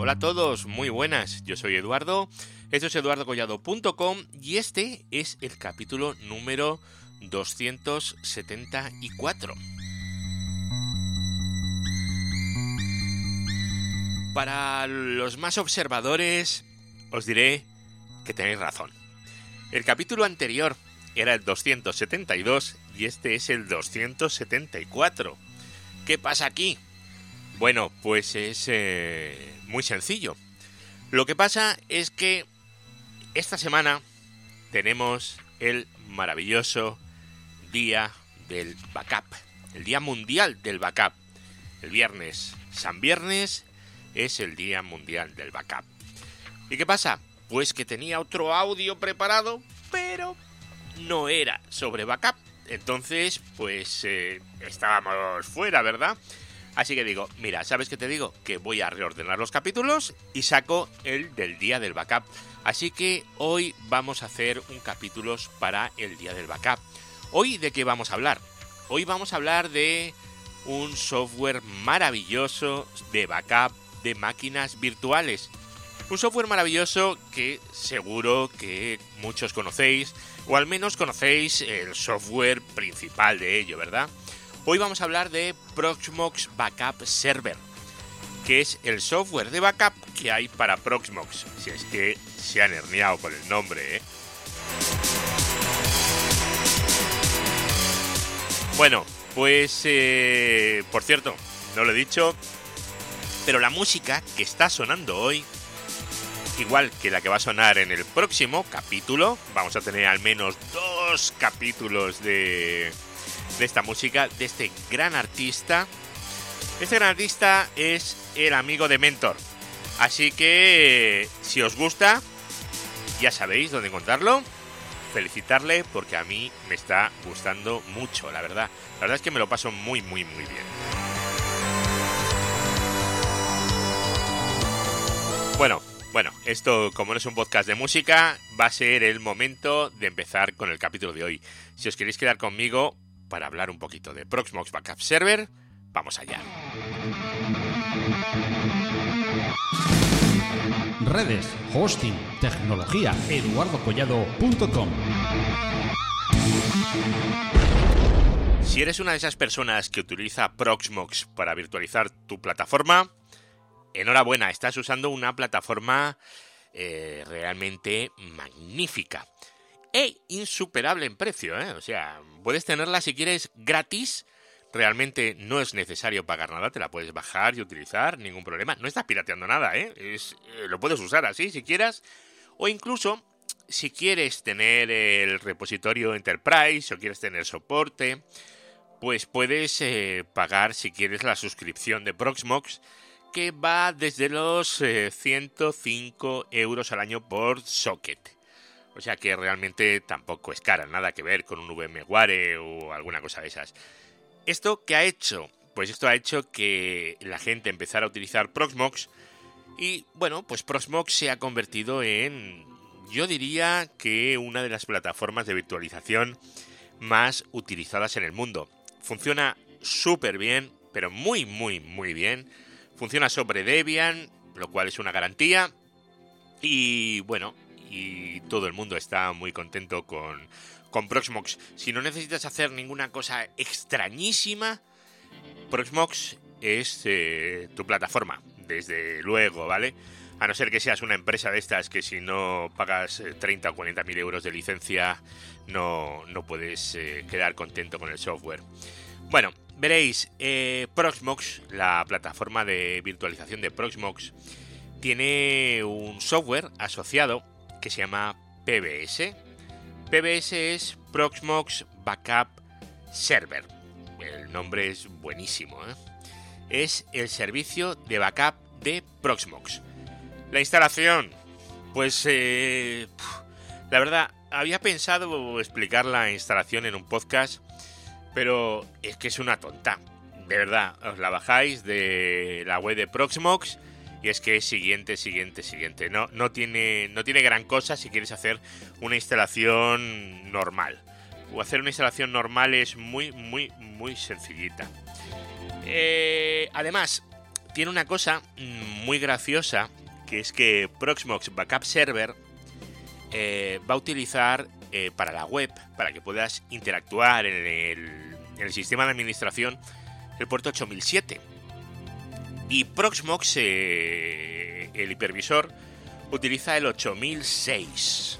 Hola a todos, muy buenas. Yo soy Eduardo, esto es eduardocollado.com y este es el capítulo número 274. Para los más observadores, os diré que tenéis razón. El capítulo anterior era el 272 y este es el 274. ¿Qué pasa aquí? Bueno, pues es eh, muy sencillo. Lo que pasa es que esta semana tenemos el maravilloso Día del Backup, el Día Mundial del Backup. El viernes, San Viernes, es el Día Mundial del Backup. ¿Y qué pasa? Pues que tenía otro audio preparado, pero no era sobre backup. Entonces, pues eh, estábamos fuera, ¿verdad? Así que digo, mira, ¿sabes qué te digo? Que voy a reordenar los capítulos y saco el del día del backup. Así que hoy vamos a hacer un capítulo para el día del backup. Hoy de qué vamos a hablar? Hoy vamos a hablar de un software maravilloso de backup de máquinas virtuales. Un software maravilloso que seguro que muchos conocéis, o al menos conocéis el software principal de ello, ¿verdad? Hoy vamos a hablar de Proxmox Backup Server, que es el software de backup que hay para Proxmox, si es que se han herniado con el nombre, ¿eh? Bueno, pues eh, por cierto, no lo he dicho, pero la música que está sonando hoy, igual que la que va a sonar en el próximo capítulo, vamos a tener al menos dos capítulos de, de esta música, de este gran artista. Este gran artista es el amigo de Mentor. Así que si os gusta, ya sabéis dónde encontrarlo. Felicitarle porque a mí me está gustando mucho, la verdad. La verdad es que me lo paso muy, muy, muy bien. Bueno, bueno, esto como no es un podcast de música, va a ser el momento de empezar con el capítulo de hoy. Si os queréis quedar conmigo, para hablar un poquito de Proxmox Backup Server. Vamos allá. Redes, hosting, tecnología, eduardocollado.com. Si eres una de esas personas que utiliza Proxmox para virtualizar tu plataforma, enhorabuena, estás usando una plataforma eh, realmente magnífica e insuperable en precio. ¿eh? O sea, puedes tenerla si quieres gratis. Realmente no es necesario pagar nada, te la puedes bajar y utilizar, ningún problema. No estás pirateando nada, ¿eh? Eh, lo puedes usar así si quieras. O incluso, si quieres tener el repositorio Enterprise o quieres tener soporte, pues puedes eh, pagar si quieres la suscripción de Proxmox, que va desde los 105 eh, euros al año por socket. O sea que realmente tampoco es cara, nada que ver con un VMware o alguna cosa de esas. ¿Esto qué ha hecho? Pues esto ha hecho que la gente empezara a utilizar Proxmox y bueno, pues Proxmox se ha convertido en, yo diría que una de las plataformas de virtualización más utilizadas en el mundo. Funciona súper bien, pero muy, muy, muy bien. Funciona sobre Debian, lo cual es una garantía. Y bueno, y todo el mundo está muy contento con, con Proxmox. Si no necesitas hacer ninguna cosa extrañísima, Proxmox es eh, tu plataforma, desde luego, ¿vale? A no ser que seas una empresa de estas que si no pagas 30 eh, o 40 mil euros de licencia no, no puedes eh, quedar contento con el software. Bueno, veréis, Proxmox, la plataforma de virtualización de Proxmox, tiene un software asociado que se llama PBS. PBS es Proxmox Backup Server. El nombre es buenísimo. ¿eh? Es el servicio de backup de Proxmox. La instalación, pues eh, la verdad, había pensado explicar la instalación en un podcast, pero es que es una tonta. De verdad, os la bajáis de la web de Proxmox y es que es siguiente, siguiente, siguiente. No, no, tiene, no tiene gran cosa si quieres hacer una instalación normal. O hacer una instalación normal es muy, muy, muy sencillita. Eh, además, tiene una cosa muy graciosa, que es que Proxmox Backup Server eh, va a utilizar eh, para la web, para que puedas interactuar en el, sistema de administración, el puerto 8007. Y Proxmox, eh, el hipervisor, utiliza el 8006.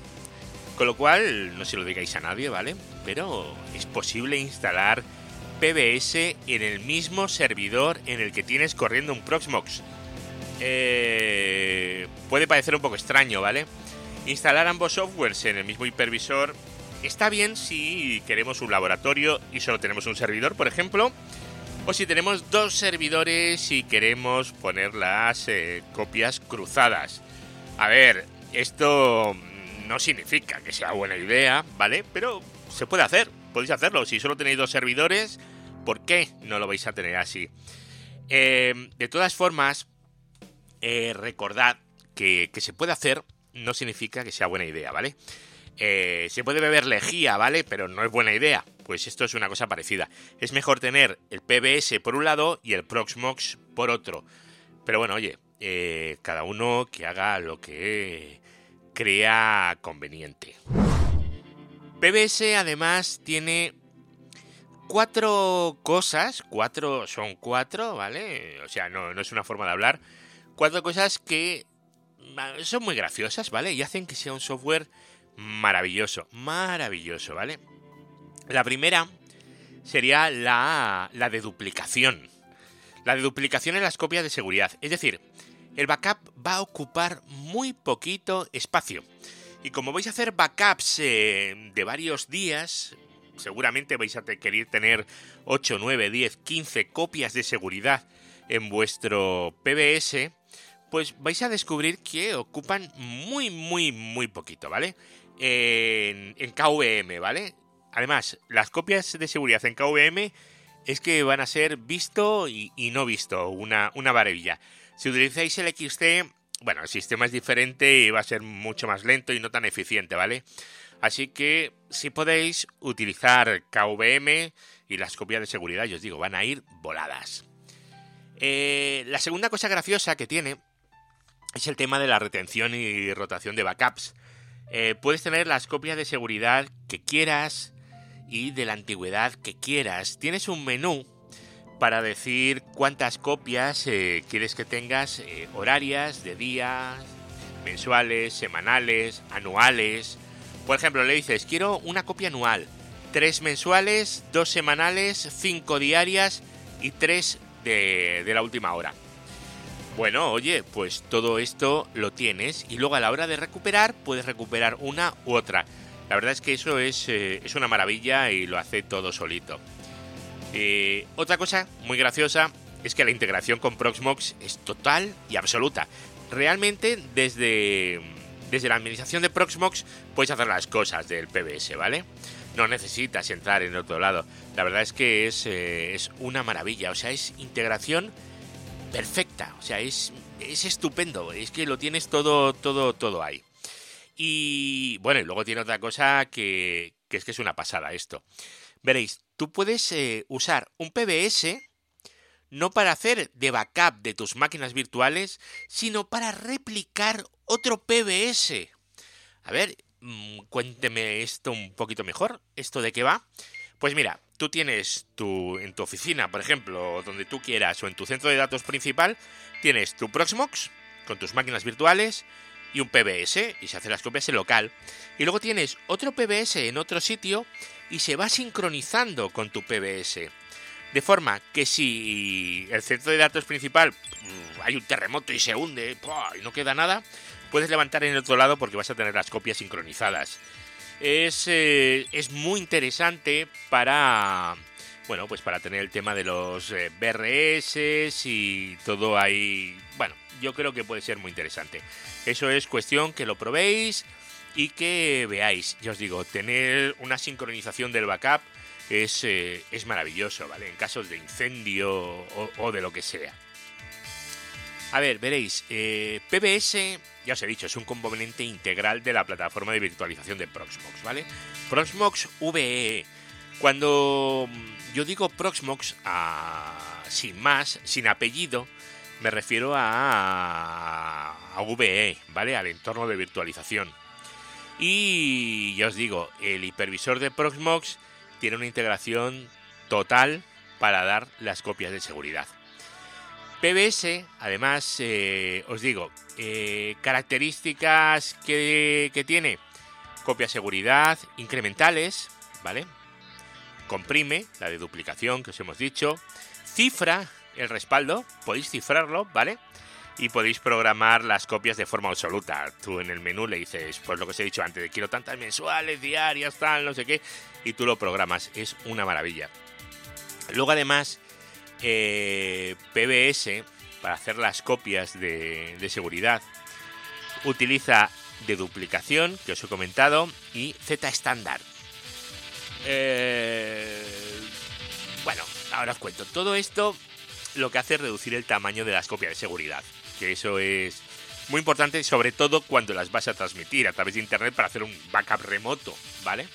Con lo cual, no se lo digáis a nadie, ¿vale? Pero es posible instalar PBS en el mismo servidor en el que tienes corriendo un Proxmox. Eh, puede parecer un poco extraño, ¿vale? Instalar ambos softwares en el mismo hipervisor está bien si queremos un laboratorio y solo tenemos un servidor, por ejemplo, o si tenemos dos servidores y queremos poner las eh, copias cruzadas. A ver, esto no significa que sea buena idea, ¿vale? Pero se puede hacer, podéis hacerlo. Si solo tenéis dos servidores, ¿por qué no lo vais a tener así? Eh, de todas formas, eh, recordad que, se puede hacer no significa que sea buena idea, ¿vale? Eh, se puede beber lejía, ¿vale? Pero no es buena idea. Pues esto es una cosa parecida. Es mejor tener el PBS por un lado y el Proxmox por otro. Pero bueno, oye, cada uno que haga lo que crea conveniente. PBS además tiene cuatro cosas, cuatro son cuatro, ¿vale? O sea, no, no es una forma de hablar. Cuatro cosas que son muy graciosas, ¿vale? Y hacen que sea un software maravilloso, maravilloso, ¿vale? La primera sería la, la de duplicación. La de duplicación en las copias de seguridad. Es decir, el backup va a ocupar muy poquito espacio. Y como vais a hacer backups eh, de varios días, seguramente vais a querer tener 8, 9, 10, 15 copias de seguridad en vuestro PBS, pues vais a descubrir que ocupan muy, muy, muy poquito, ¿vale? En, KVM, ¿vale? Además, las copias de seguridad en KVM es que van a ser visto y, no visto, una, una maravilla. Si utilizáis el XT, bueno, el sistema es diferente y va a ser mucho más lento y no tan eficiente, ¿vale? Así que si podéis utilizar KVM y las copias de seguridad, yo os digo, van a ir voladas. Eh, la segunda cosa graciosa que tiene es el tema de la retención y rotación de backups. Eh, puedes tener las copias de seguridad que quieras y de la antigüedad que quieras. Tienes un menú para decir cuántas copias eh, quieres que tengas eh, horarias, de días, mensuales, semanales, anuales. Por ejemplo, le dices, quiero una copia anual, tres mensuales, dos semanales, cinco diarias y tres de, de la última hora. Bueno, oye, pues todo esto lo tienes y luego a la hora de recuperar puedes recuperar una u otra. La verdad es que eso es, eh, es una maravilla y lo hace todo solito. Eh, otra cosa muy graciosa es que la integración con Proxmox es total y absoluta. Realmente desde, desde la administración de Proxmox puedes hacer las cosas del PBS, ¿vale? No necesitas entrar en otro lado. La verdad es que es, eh, es una maravilla. O sea, es integración perfecta. O sea, es, es estupendo. Es que lo tienes todo, todo, todo ahí. Y bueno, y luego tiene otra cosa que, que es que es una pasada esto. Veréis, tú puedes eh, usar un PBS no para hacer de backup de tus máquinas virtuales, sino para replicar otro PBS. A ver, mm, cuénteme esto un poquito mejor. ¿Esto de qué va? Pues mira, tú tienes tu, en tu oficina, por ejemplo, donde tú quieras, o en tu centro de datos principal, tienes tu Proxmox con tus máquinas virtuales y un PBS, y se hace las copias en local. Y luego tienes otro PBS en otro sitio y se va sincronizando con tu PBS. De forma que si el centro de datos principal mm, hay un terremoto y se hunde y no queda nada, puedes levantar en el otro lado porque vas a tener las copias sincronizadas. Es, eh, es muy interesante para bueno, pues para tener el tema de los eh, BRS y todo ahí. Bueno, yo creo que puede ser muy interesante. Eso es cuestión que lo probéis y que veáis. Ya os digo, tener una sincronización del backup es, eh, es maravilloso, ¿vale? En casos de incendio o, de lo que sea. A ver, veréis, eh, PBS, ya os he dicho, es un componente integral de la plataforma de virtualización de Proxmox, ¿vale? Proxmox VE. Cuando yo digo Proxmox sin más, sin apellido, Me refiero a, a VE, ¿vale? Al entorno de virtualización. Y ya os digo, el hipervisor de Proxmox tiene una integración total para dar las copias de seguridad. PBS, además, eh, os digo, eh, características que, que tiene. Copia seguridad incrementales, ¿vale? Comprime, la de duplicación que os hemos dicho. Cifra el respaldo, podéis cifrarlo, ¿vale? Y podéis programar las copias de forma absoluta. Tú en el menú le dices, pues lo que os he dicho antes, quiero tantas mensuales, diarias, tal, no sé qué, y tú lo programas. Es una maravilla. Luego además, eh, PBS, para hacer las copias de, seguridad, utiliza de duplicación, que os he comentado, y Z estándar. Eh, bueno, ahora os cuento. Todo esto lo que hace es reducir el tamaño de las copias de seguridad, que eso es muy importante, sobre todo cuando las vas a transmitir a través de internet para hacer un backup remoto, ¿vale?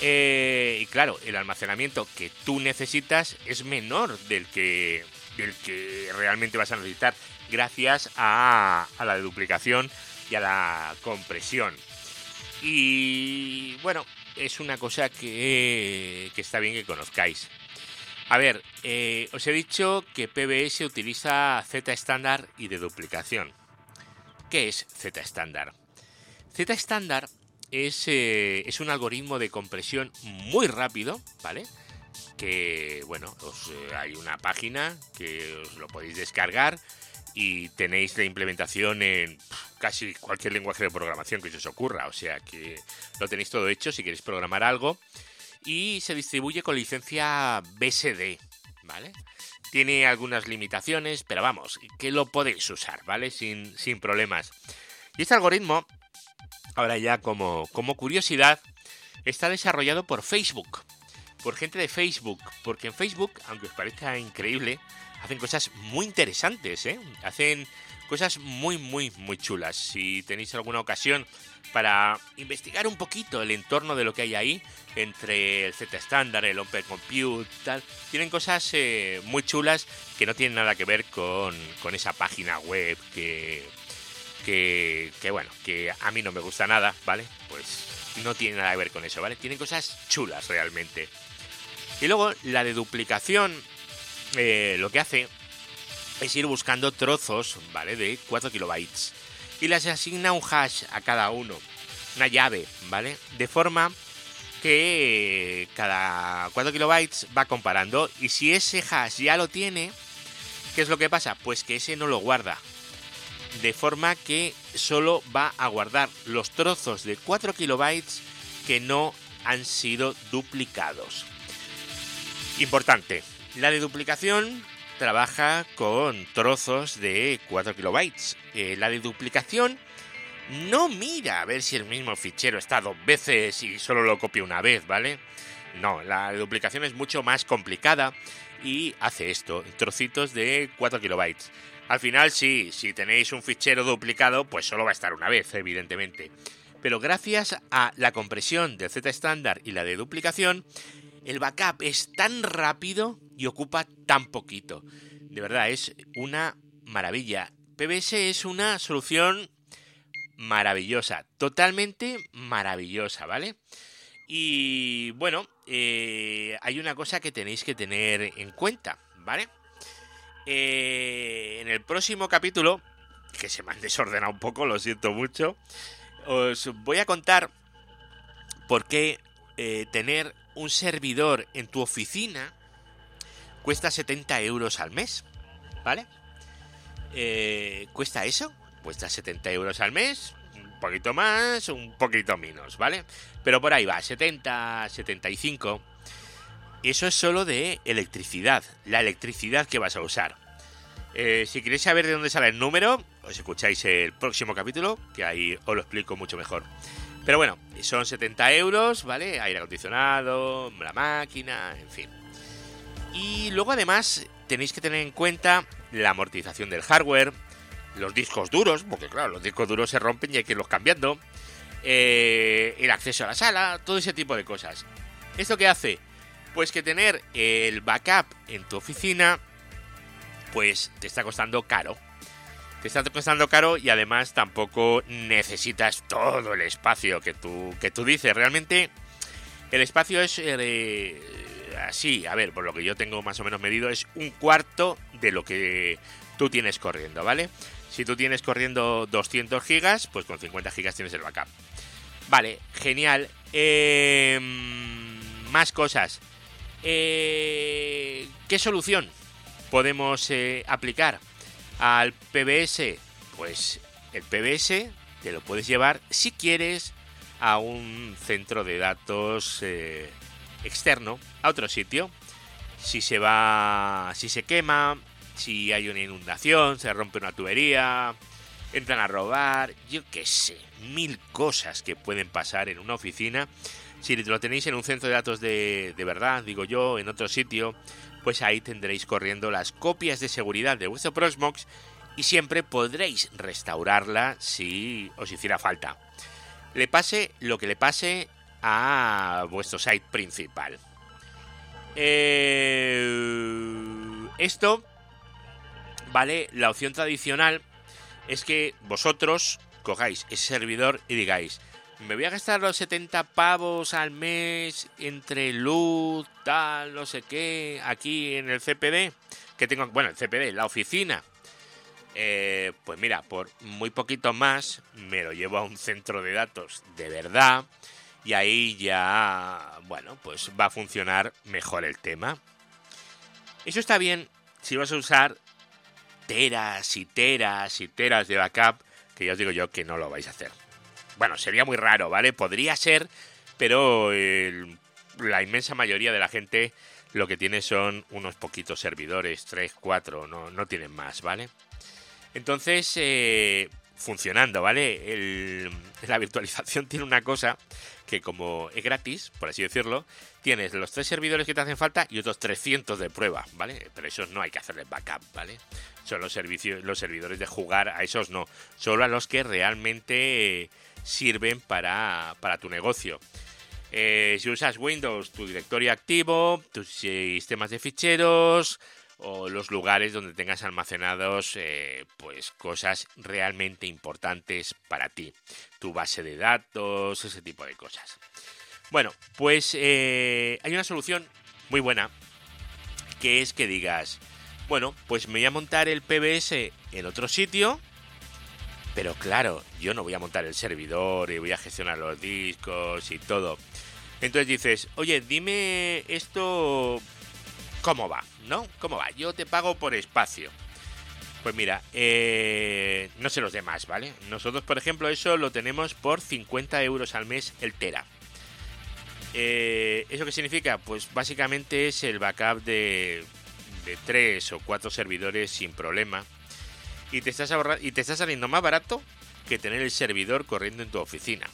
Eh, y claro, el almacenamiento que tú necesitas es menor del que, del que realmente vas a necesitar gracias a, la duplicación y a la compresión. Y bueno, es una cosa que, que está bien que conozcáis. A ver, eh, os he dicho que PBS utiliza Z estándar y de duplicación. ¿Qué es Z estándar? Z estándar es, eh, es, un algoritmo de compresión muy rápido, ¿vale? Que, bueno, eh, hay una página que os lo podéis descargar y tenéis la implementación en casi cualquier lenguaje de programación que se os ocurra. O sea que lo tenéis todo hecho si queréis programar algo y se distribuye con licencia BSD, ¿vale? Tiene algunas limitaciones, pero vamos, que lo podéis usar, ¿vale? Sin, sin problemas. Y este algoritmo, ahora ya como, como curiosidad, está desarrollado por Facebook, por gente de Facebook, porque en Facebook, aunque os parezca increíble, hacen cosas muy interesantes, ¿eh? Hacen cosas muy, muy, muy chulas. Si tenéis alguna ocasión para investigar un poquito el entorno de lo que hay ahí, entre el Z estándar, el Open Compute, tal, tienen cosas eh, muy chulas que no tienen nada que ver con, con esa página web que, que, bueno, que a mí no me gusta nada, ¿vale? Pues no tiene nada que ver con eso, ¿vale? Tienen cosas chulas realmente. Y luego la de duplicación, eh, lo que hace es ir buscando trozos, ¿vale? De 4 kilobytes. Y les asigna un hash a cada uno, una llave, ¿vale? De forma que cada 4 kilobytes va comparando. Y si ese hash ya lo tiene, ¿qué es lo que pasa? Pues que ese no lo guarda. De forma que solo va a guardar los trozos de 4 kilobytes que no han sido duplicados. Importante, la de duplicación trabaja con trozos de 4 kilobytes. Eh, la de duplicación no mira a ver si el mismo fichero está dos veces y solo lo copia una vez, ¿vale? No, la duplicación es mucho más complicada y hace esto, trocitos de 4 kilobytes. Al final sí, si tenéis un fichero duplicado, pues solo va a estar una vez, evidentemente. Pero gracias a la compresión de Z estándar y la de duplicación, el backup es tan rápido y ocupa tan poquito. De verdad, es una maravilla. PBS es una solución maravillosa, totalmente maravillosa, ¿vale? Y bueno, eh, hay una cosa que tenéis que tener en cuenta, ¿vale? Eh, en el próximo capítulo, que se me han desordenado un poco, lo siento mucho, os voy a contar por qué eh, tener un servidor en tu oficina cuesta 70 euros al mes, ¿vale? Eh, ¿Cuesta eso? Cuesta 70 euros al mes, un poquito más, un poquito menos, ¿vale? Pero por ahí va, 70, 75. Eso es solo de electricidad, la electricidad que vas a usar. Eh, si queréis saber de dónde sale el número, os escucháis el próximo capítulo, que ahí os lo explico mucho mejor. Pero bueno, son 70 euros, ¿vale? Aire acondicionado, la máquina, en fin. Y luego además tenéis que tener en cuenta la amortización del hardware, los discos duros, porque claro, los discos duros se rompen y hay que irlos cambiando, eh, el acceso a la sala, todo ese tipo de cosas. ¿Esto qué hace? Pues que tener el backup en tu oficina pues te está costando caro. Te está costando caro y además tampoco necesitas todo el espacio que tú, que tú dices. Realmente el espacio es eh, así, a ver, por lo que yo tengo más o menos medido, es un cuarto de lo que tú tienes corriendo, ¿vale? Si tú tienes corriendo 200 gigas, pues con 50 gigas tienes el backup. Vale, genial. Em, más cosas. Eh, ¿Qué solución podemos eh, aplicar al PBS? Pues el PBS te lo puedes llevar si quieres a un centro de datos eh, externo, a otro sitio. Si se va, si se quema, si hay una inundación, se rompe una tubería, entran a robar, yo qué sé, mil cosas que pueden pasar en una oficina. Si lo tenéis en un centro de datos de, de verdad, digo yo, en otro sitio, pues ahí tendréis corriendo las copias de seguridad de vuestro Proxmox y siempre podréis restaurarla si os hiciera falta. Le pase lo que le pase a vuestro site principal. Eh, esto, ¿vale? La opción tradicional es que vosotros cogáis ese servidor y digáis, me voy a gastar los 70 pavos al mes entre luz, tal, no sé qué, aquí en el CPD, que tengo, bueno, el CPD, la oficina. Eh, pues mira, por muy poquito más me lo llevo a un centro de datos de verdad y ahí ya, bueno, pues va a funcionar mejor el tema. Eso está bien si vas a usar teras y teras y teras de backup, que ya os digo yo que no lo vais a hacer. Bueno, sería muy raro, ¿vale? Podría ser, pero la inmensa mayoría de la gente lo que tiene son unos poquitos servidores, 3, 4, no, no tienen más, ¿vale? Entonces, eh, funcionando, ¿vale? la virtualización tiene una cosa que como es gratis, por así decirlo, tienes los tres servidores que te hacen falta y otros 300 de prueba, ¿vale? Pero esos no hay que hacerles backup, ¿vale? Son los, servicios, los servidores de jugar, a esos no, solo a los que realmente sirven para, tu negocio. Eh, si usas Windows, tu directorio activo, tus sistemas de ficheros, o los lugares donde tengas almacenados eh, pues cosas realmente importantes para ti. Tu base de datos ese tipo de cosas. Bueno pues eh, hay una solución muy buena que es que digas bueno pues me voy a montar el PBS en otro sitio pero claro yo no voy a montar el servidor y voy a gestionar los discos y todo entonces dices oye dime esto cómo va ¿no? ¿Cómo va? Yo te pago por espacio. Pues mira, eh, no sé los demás, ¿vale? Nosotros, por ejemplo, eso lo tenemos por 50 euros al mes el Tera. Eh, ¿Eso qué significa? Pues básicamente es el backup de, de 3 o 4 servidores sin problema. Y te, estás y te está saliendo más barato que tener el servidor corriendo en tu oficina.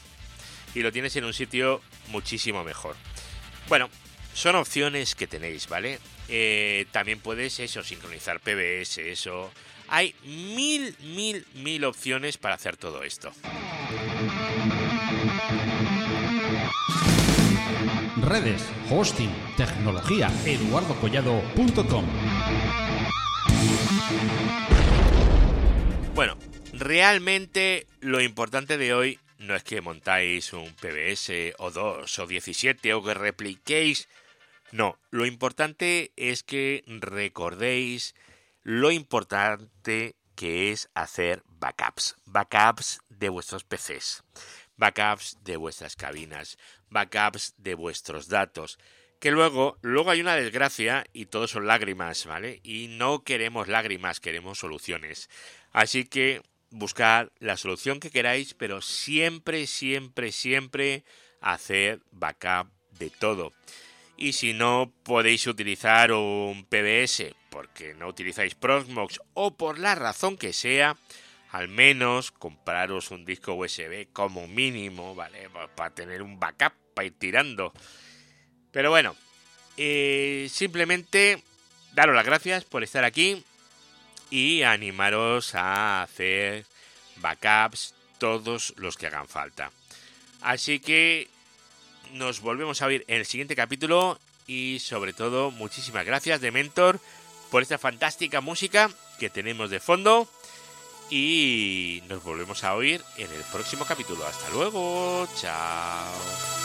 Y lo tienes en un sitio muchísimo mejor. Bueno, son opciones que tenéis, ¿vale? Eh, también puedes eso, sincronizar PBS, eso. Hay mil, mil, mil opciones para hacer todo esto. Redes, hosting, tecnología, eduardocollado.com. Bueno, realmente lo importante de hoy no es que montáis un PBS o dos o 17 o que repliquéis no, lo importante es que recordéis lo importante que es hacer backups. Backups de vuestros PCs, backups de vuestras cabinas, backups de vuestros datos. Que luego, luego hay una desgracia y todo son lágrimas, ¿vale? Y no queremos lágrimas, queremos soluciones. Así que buscad la solución que queráis, pero siempre, siempre, siempre hacer backup de todo. Y si no podéis utilizar un PBS porque no utilizáis Proxmox o por la razón que sea, al menos compraros un disco USB como mínimo, ¿vale? Para tener un backup, para ir tirando. Pero bueno, eh, simplemente daros las gracias por estar aquí y animaros a hacer backups todos los que hagan falta. Así que nos volvemos a ver en el siguiente capítulo y sobre todo muchísimas gracias de Mentor por esta fantástica música que tenemos de fondo y nos volvemos a oír en el próximo capítulo. Hasta luego, chao.